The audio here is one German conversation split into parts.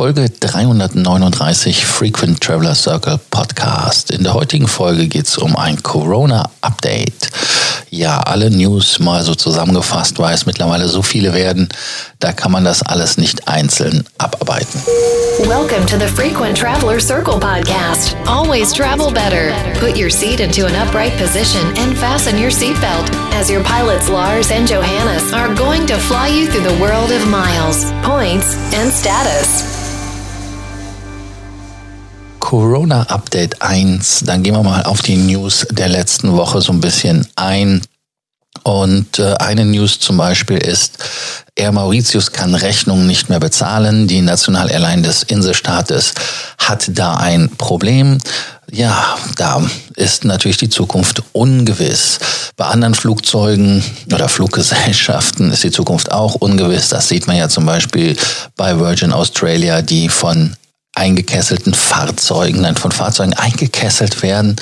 Folge 339 Frequent Traveler Circle Podcast. In der heutigen Folge geht es um ein Corona-Update. Ja, alle News mal so zusammengefasst, weil es mittlerweile so viele werden, da kann man das alles nicht einzeln abarbeiten. Welcome to the Frequent Traveler Circle Podcast. Always travel better. Put your seat into an upright position and fasten your seatbelt as your pilots Lars and Johannes are going to fly you through the world of miles, points, and status. Corona Update 1. Dann gehen wir mal auf die News der letzten Woche so ein bisschen ein. Und äh, eine News zum Beispiel ist, Air Mauritius kann Rechnungen nicht mehr bezahlen. Die National Airline des Inselstaates hat da ein Problem. Ja, da ist natürlich die Zukunft ungewiss. Bei anderen Flugzeugen oder Fluggesellschaften ist die Zukunft auch ungewiss. Das sieht man ja zum Beispiel bei Virgin Australia, die von eingekesselten Fahrzeugen, nein, von Fahrzeugen eingekesselt werden.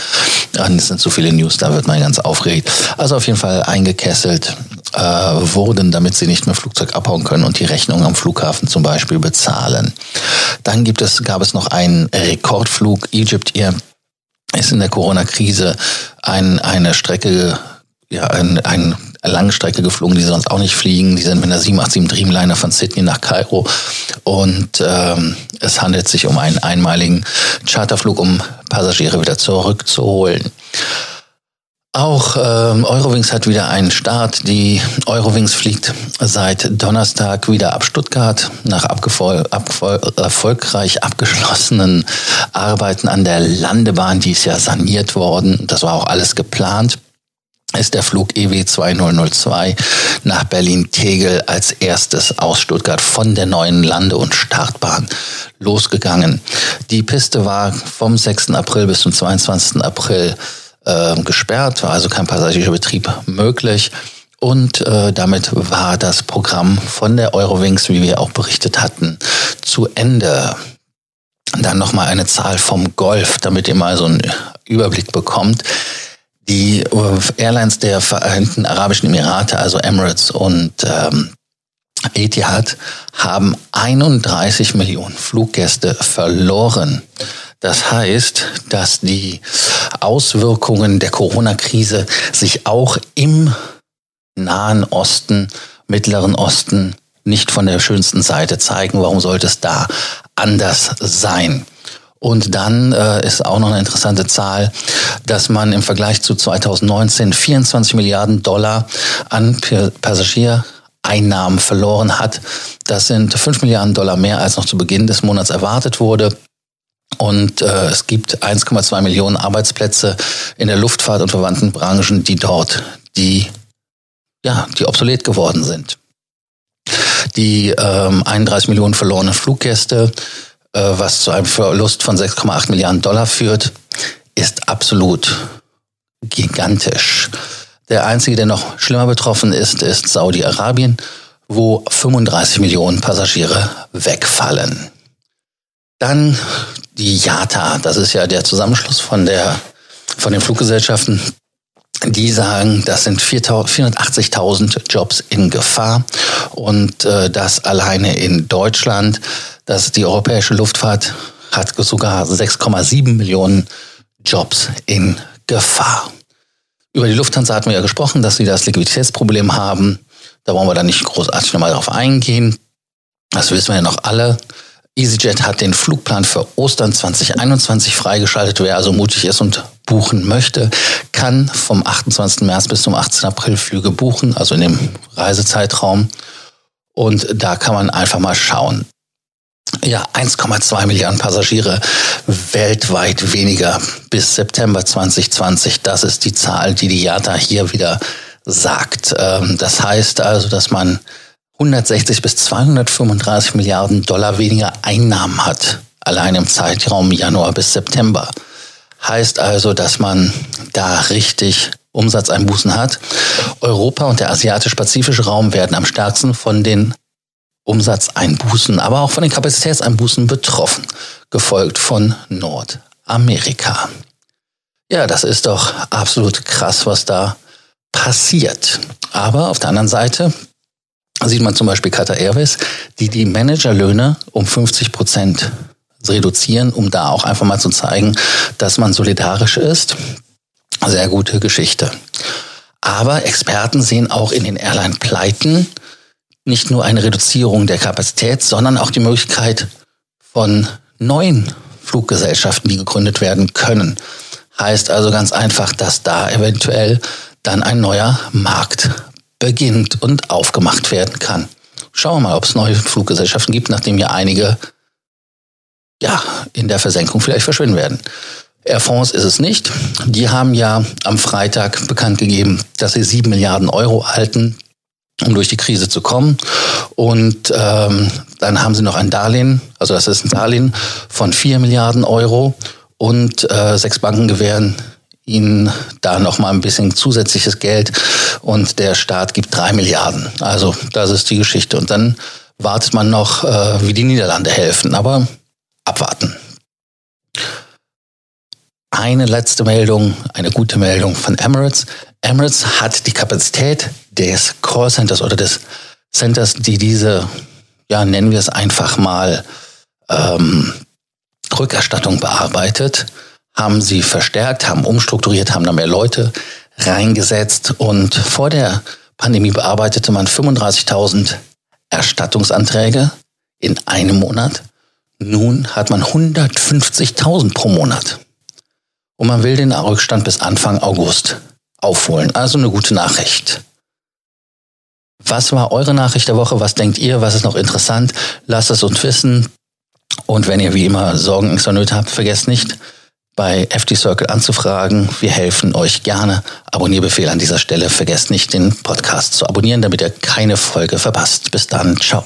Es sind so viele News, da wird man ganz aufgeregt. Also auf jeden Fall eingekesselt äh, wurden, damit sie nicht mehr Flugzeug abhauen können und die Rechnung am Flughafen zum Beispiel bezahlen. Dann gibt es, gab es noch einen Rekordflug. Egypt Air ist in der Corona-Krise ein, eine Strecke, ja, ein, ein Langstrecke geflogen, die sonst auch nicht fliegen. Die sind mit einer 787 Dreamliner von Sydney nach Kairo. Und ähm, es handelt sich um einen einmaligen Charterflug, um Passagiere wieder zurückzuholen. Auch ähm, Eurowings hat wieder einen Start. Die Eurowings fliegt seit Donnerstag wieder ab Stuttgart nach erfolgreich abgeschlossenen Arbeiten an der Landebahn. Die ist ja saniert worden. Das war auch alles geplant ist der Flug EW 2002 nach Berlin-Tegel als erstes aus Stuttgart von der neuen Lande- und Startbahn losgegangen. Die Piste war vom 6. April bis zum 22. April äh, gesperrt, war also kein Passagierbetrieb möglich. Und äh, damit war das Programm von der Eurowings, wie wir auch berichtet hatten, zu Ende. Dann nochmal eine Zahl vom Golf, damit ihr mal so einen Überblick bekommt. Die Airlines der Vereinten Arabischen Emirate, also Emirates und ähm, Etihad, haben 31 Millionen Fluggäste verloren. Das heißt, dass die Auswirkungen der Corona-Krise sich auch im Nahen Osten, Mittleren Osten nicht von der schönsten Seite zeigen. Warum sollte es da anders sein? Und dann äh, ist auch noch eine interessante Zahl, dass man im Vergleich zu 2019 24 Milliarden Dollar an Passagiereinnahmen verloren hat. Das sind 5 Milliarden Dollar mehr, als noch zu Beginn des Monats erwartet wurde. Und äh, es gibt 1,2 Millionen Arbeitsplätze in der Luftfahrt und verwandten Branchen, die dort, die, ja, die obsolet geworden sind. Die ähm, 31 Millionen verlorenen Fluggäste was zu einem Verlust von 6,8 Milliarden Dollar führt, ist absolut gigantisch. Der einzige, der noch schlimmer betroffen ist, ist Saudi-Arabien, wo 35 Millionen Passagiere wegfallen. Dann die IATA, das ist ja der Zusammenschluss von der von den Fluggesellschaften, die sagen, das sind 480.000 Jobs in Gefahr und äh, das alleine in Deutschland dass die europäische Luftfahrt hat sogar 6,7 Millionen Jobs in Gefahr. Über die Lufthansa hatten wir ja gesprochen, dass sie das Liquiditätsproblem haben. Da wollen wir dann nicht großartig nochmal drauf eingehen. Das wissen wir ja noch alle. EasyJet hat den Flugplan für Ostern 2021 freigeschaltet. Wer also mutig ist und buchen möchte, kann vom 28. März bis zum 18. April Flüge buchen, also in dem Reisezeitraum. Und da kann man einfach mal schauen ja, 1,2 Milliarden Passagiere weltweit weniger bis September 2020. Das ist die Zahl, die die IATA hier wieder sagt. Ähm, das heißt also, dass man 160 bis 235 Milliarden Dollar weniger Einnahmen hat, allein im Zeitraum Januar bis September. Heißt also, dass man da richtig Umsatzeinbußen hat. Europa und der asiatisch-pazifische Raum werden am stärksten von den Umsatzeinbußen, aber auch von den Kapazitätseinbußen betroffen, gefolgt von Nordamerika. Ja, das ist doch absolut krass, was da passiert. Aber auf der anderen Seite sieht man zum Beispiel Qatar Airways, die die Managerlöhne um 50 Prozent reduzieren, um da auch einfach mal zu zeigen, dass man solidarisch ist. Sehr gute Geschichte. Aber Experten sehen auch in den Airline-Pleiten nicht nur eine Reduzierung der Kapazität, sondern auch die Möglichkeit von neuen Fluggesellschaften, die gegründet werden können. Heißt also ganz einfach, dass da eventuell dann ein neuer Markt beginnt und aufgemacht werden kann. Schauen wir mal, ob es neue Fluggesellschaften gibt, nachdem ja einige ja, in der Versenkung vielleicht verschwinden werden. Air France ist es nicht. Die haben ja am Freitag bekannt gegeben, dass sie sieben Milliarden Euro halten, um durch die Krise zu kommen. Und ähm, dann haben sie noch ein Darlehen, also das ist ein Darlehen von vier Milliarden Euro und äh, sechs Banken gewähren ihnen da noch mal ein bisschen zusätzliches Geld und der Staat gibt drei Milliarden. Also das ist die Geschichte. Und dann wartet man noch, äh, wie die Niederlande helfen. Aber abwarten. Eine letzte Meldung, eine gute Meldung von Emirates. Emirates hat die Kapazität des Callcenters oder des Centers, die diese, ja, nennen wir es einfach mal, ähm, Rückerstattung bearbeitet, haben sie verstärkt, haben umstrukturiert, haben da mehr Leute reingesetzt und vor der Pandemie bearbeitete man 35.000 Erstattungsanträge in einem Monat. Nun hat man 150.000 pro Monat. Und man will den Rückstand bis Anfang August aufholen. Also eine gute Nachricht. Was war eure Nachricht der Woche? Was denkt ihr? Was ist noch interessant? Lasst es uns wissen. Und wenn ihr wie immer Sorgen, Ängste und Nöte habt, vergesst nicht, bei FD Circle anzufragen. Wir helfen euch gerne. Abonnierbefehl an dieser Stelle. Vergesst nicht, den Podcast zu abonnieren, damit ihr keine Folge verpasst. Bis dann. Ciao.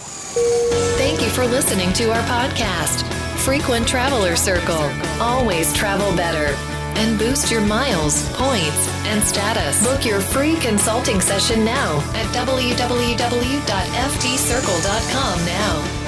Thank you for listening to our podcast, Frequent Traveler Circle. Always travel better. And boost your miles, points, and status. Book your free consulting session now at www.ftcircle.com now.